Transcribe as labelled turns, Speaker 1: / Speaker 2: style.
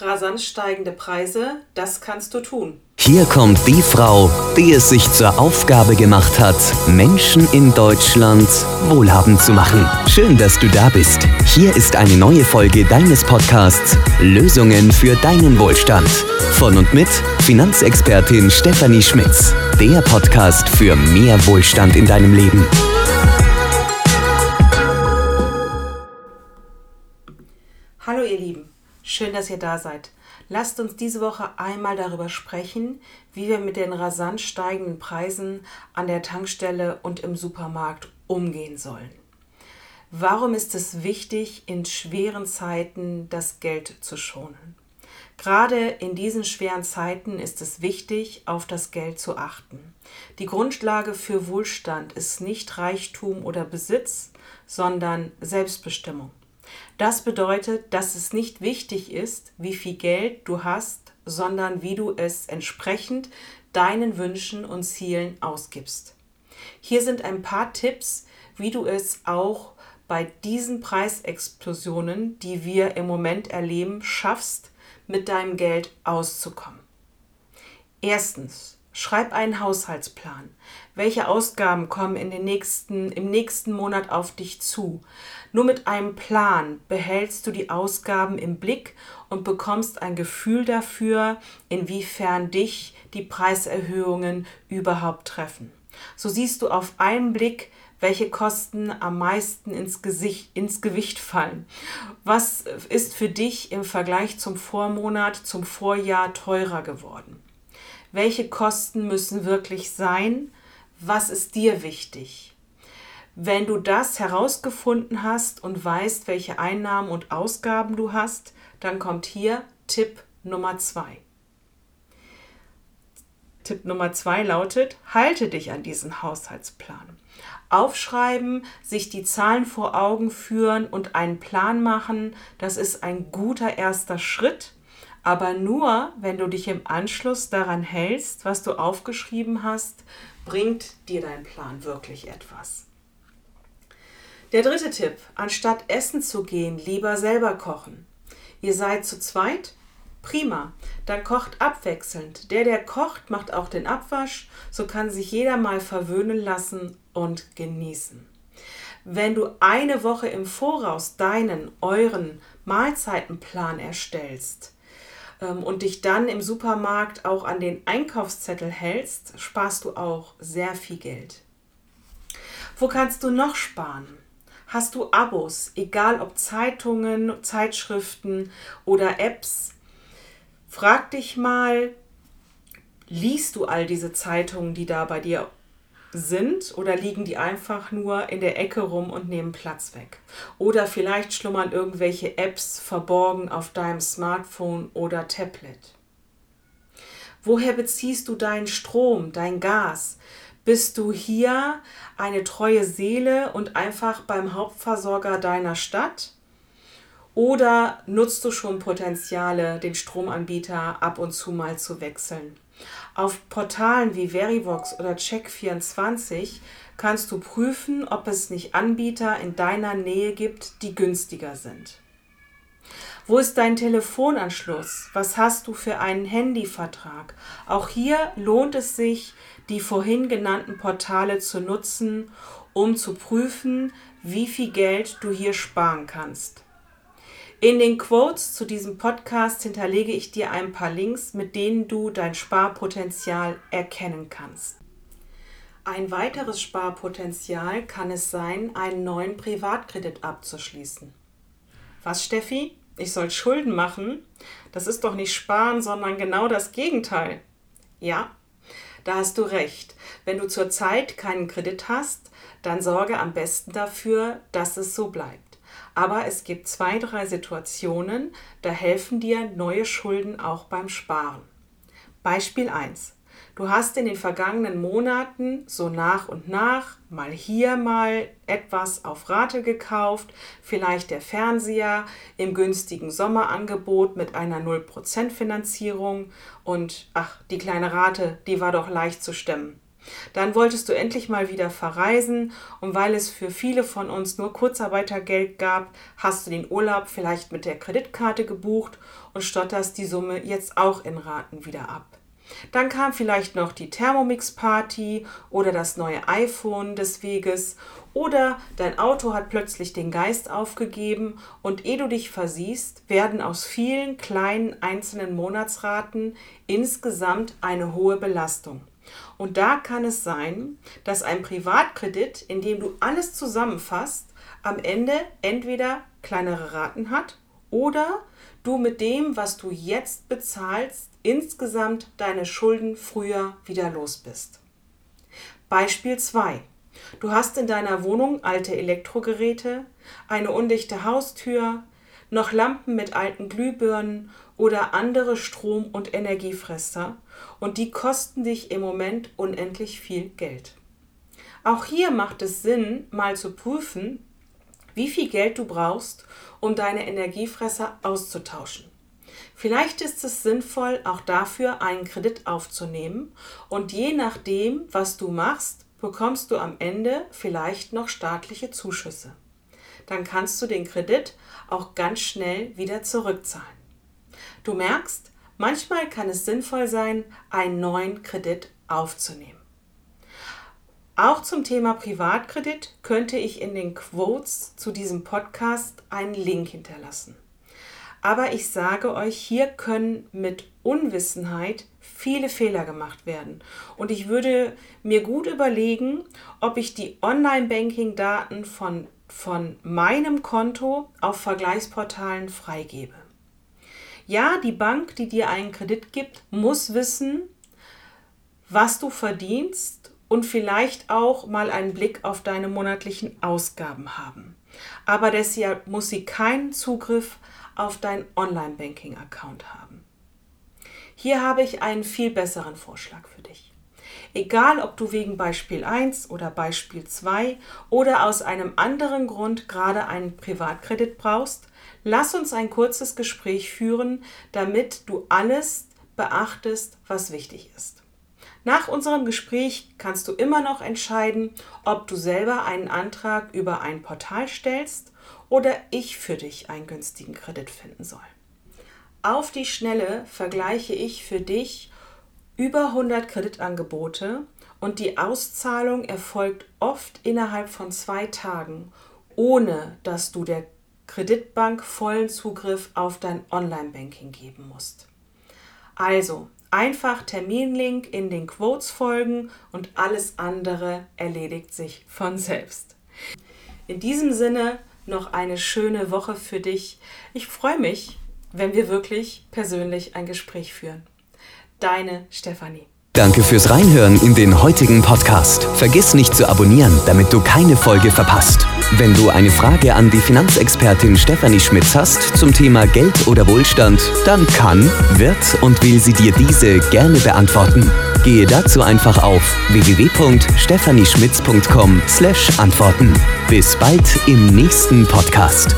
Speaker 1: Rasant steigende Preise, das kannst du tun.
Speaker 2: Hier kommt die Frau, die es sich zur Aufgabe gemacht hat, Menschen in Deutschland wohlhabend zu machen. Schön, dass du da bist. Hier ist eine neue Folge deines Podcasts Lösungen für deinen Wohlstand. Von und mit Finanzexpertin Stefanie Schmitz. Der Podcast für mehr Wohlstand in deinem Leben.
Speaker 1: Schön, dass ihr da seid. Lasst uns diese Woche einmal darüber sprechen, wie wir mit den rasant steigenden Preisen an der Tankstelle und im Supermarkt umgehen sollen. Warum ist es wichtig, in schweren Zeiten das Geld zu schonen? Gerade in diesen schweren Zeiten ist es wichtig, auf das Geld zu achten. Die Grundlage für Wohlstand ist nicht Reichtum oder Besitz, sondern Selbstbestimmung. Das bedeutet, dass es nicht wichtig ist, wie viel Geld du hast, sondern wie du es entsprechend deinen Wünschen und Zielen ausgibst. Hier sind ein paar Tipps, wie du es auch bei diesen Preisexplosionen, die wir im Moment erleben, schaffst, mit deinem Geld auszukommen. Erstens, Schreib einen Haushaltsplan. Welche Ausgaben kommen in den nächsten, im nächsten Monat auf dich zu? Nur mit einem Plan behältst du die Ausgaben im Blick und bekommst ein Gefühl dafür, inwiefern dich die Preiserhöhungen überhaupt treffen. So siehst du auf einen Blick, welche Kosten am meisten ins, Gesicht, ins Gewicht fallen. Was ist für dich im Vergleich zum Vormonat, zum Vorjahr teurer geworden? Welche Kosten müssen wirklich sein, was ist dir wichtig. Wenn du das herausgefunden hast und weißt, welche Einnahmen und Ausgaben du hast, dann kommt hier Tipp Nummer zwei. Tipp Nummer zwei lautet, halte dich an diesen Haushaltsplan. Aufschreiben, sich die Zahlen vor Augen führen und einen Plan machen, das ist ein guter erster Schritt, aber nur, wenn du dich im Anschluss daran hältst, was du aufgeschrieben hast, bringt dir dein Plan wirklich etwas. Der dritte Tipp, anstatt essen zu gehen, lieber selber kochen. Ihr seid zu zweit? Prima, dann kocht abwechselnd. Der, der kocht, macht auch den Abwasch, so kann sich jeder mal verwöhnen lassen und genießen. Wenn du eine Woche im Voraus deinen, euren Mahlzeitenplan erstellst, und dich dann im Supermarkt auch an den Einkaufszettel hältst, sparst du auch sehr viel Geld. Wo kannst du noch sparen? Hast du Abos, egal ob Zeitungen, Zeitschriften oder Apps? Frag dich mal, liest du all diese Zeitungen, die da bei dir sind oder liegen die einfach nur in der Ecke rum und nehmen Platz weg? Oder vielleicht schlummern irgendwelche Apps verborgen auf deinem Smartphone oder Tablet. Woher beziehst du deinen Strom, dein Gas? Bist du hier eine treue Seele und einfach beim Hauptversorger deiner Stadt? Oder nutzt du schon Potenziale, den Stromanbieter ab und zu mal zu wechseln? Auf Portalen wie Verivox oder Check24 kannst du prüfen, ob es nicht Anbieter in deiner Nähe gibt, die günstiger sind. Wo ist dein Telefonanschluss? Was hast du für einen Handyvertrag? Auch hier lohnt es sich, die vorhin genannten Portale zu nutzen, um zu prüfen, wie viel Geld du hier sparen kannst. In den Quotes zu diesem Podcast hinterlege ich dir ein paar Links, mit denen du dein Sparpotenzial erkennen kannst. Ein weiteres Sparpotenzial kann es sein, einen neuen Privatkredit abzuschließen. Was, Steffi? Ich soll Schulden machen? Das ist doch nicht sparen, sondern genau das Gegenteil. Ja, da hast du recht. Wenn du zurzeit keinen Kredit hast, dann sorge am besten dafür, dass es so bleibt. Aber es gibt zwei, drei Situationen, da helfen dir neue Schulden auch beim Sparen. Beispiel 1. Du hast in den vergangenen Monaten so nach und nach mal hier mal etwas auf Rate gekauft, vielleicht der Fernseher im günstigen Sommerangebot mit einer 0% Finanzierung und ach, die kleine Rate, die war doch leicht zu stemmen. Dann wolltest du endlich mal wieder verreisen und weil es für viele von uns nur Kurzarbeitergeld gab, hast du den Urlaub vielleicht mit der Kreditkarte gebucht und stotterst die Summe jetzt auch in Raten wieder ab. Dann kam vielleicht noch die Thermomix-Party oder das neue iPhone des Weges oder dein Auto hat plötzlich den Geist aufgegeben und ehe du dich versiehst, werden aus vielen kleinen einzelnen Monatsraten insgesamt eine hohe Belastung. Und da kann es sein, dass ein Privatkredit, in dem du alles zusammenfasst, am Ende entweder kleinere Raten hat oder du mit dem, was du jetzt bezahlst, insgesamt deine Schulden früher wieder los bist. Beispiel 2. Du hast in deiner Wohnung alte Elektrogeräte, eine undichte Haustür, noch Lampen mit alten Glühbirnen oder andere Strom- und Energiefresser und die kosten dich im Moment unendlich viel Geld. Auch hier macht es Sinn, mal zu prüfen, wie viel Geld du brauchst, um deine Energiefresser auszutauschen. Vielleicht ist es sinnvoll, auch dafür einen Kredit aufzunehmen und je nachdem, was du machst, bekommst du am Ende vielleicht noch staatliche Zuschüsse. Dann kannst du den Kredit auch ganz schnell wieder zurückzahlen. Du merkst, manchmal kann es sinnvoll sein, einen neuen Kredit aufzunehmen. Auch zum Thema Privatkredit könnte ich in den Quotes zu diesem Podcast einen Link hinterlassen. Aber ich sage euch, hier können mit Unwissenheit viele Fehler gemacht werden. Und ich würde mir gut überlegen, ob ich die Online-Banking-Daten von, von meinem Konto auf Vergleichsportalen freigebe. Ja, die Bank, die dir einen Kredit gibt, muss wissen, was du verdienst und vielleicht auch mal einen Blick auf deine monatlichen Ausgaben haben. Aber deshalb muss sie keinen Zugriff auf deinen Online-Banking-Account haben. Hier habe ich einen viel besseren Vorschlag für dich. Egal, ob du wegen Beispiel 1 oder Beispiel 2 oder aus einem anderen Grund gerade einen Privatkredit brauchst, lass uns ein kurzes Gespräch führen, damit du alles beachtest, was wichtig ist. Nach unserem Gespräch kannst du immer noch entscheiden, ob du selber einen Antrag über ein Portal stellst oder ich für dich einen günstigen Kredit finden soll. Auf die Schnelle vergleiche ich für dich über 100 Kreditangebote und die Auszahlung erfolgt oft innerhalb von zwei Tagen, ohne dass du der Kreditbank vollen Zugriff auf dein Online-Banking geben musst. Also, Einfach Terminlink in den Quotes folgen und alles andere erledigt sich von selbst. In diesem Sinne noch eine schöne Woche für dich. Ich freue mich, wenn wir wirklich persönlich ein Gespräch führen. Deine Stefanie.
Speaker 2: Danke fürs Reinhören in den heutigen Podcast. Vergiss nicht zu abonnieren, damit du keine Folge verpasst. Wenn du eine Frage an die Finanzexpertin Stefanie Schmitz hast zum Thema Geld oder Wohlstand, dann kann, wird und will sie dir diese gerne beantworten. Gehe dazu einfach auf www.stephanieschmitz.com/antworten. Bis bald im nächsten Podcast.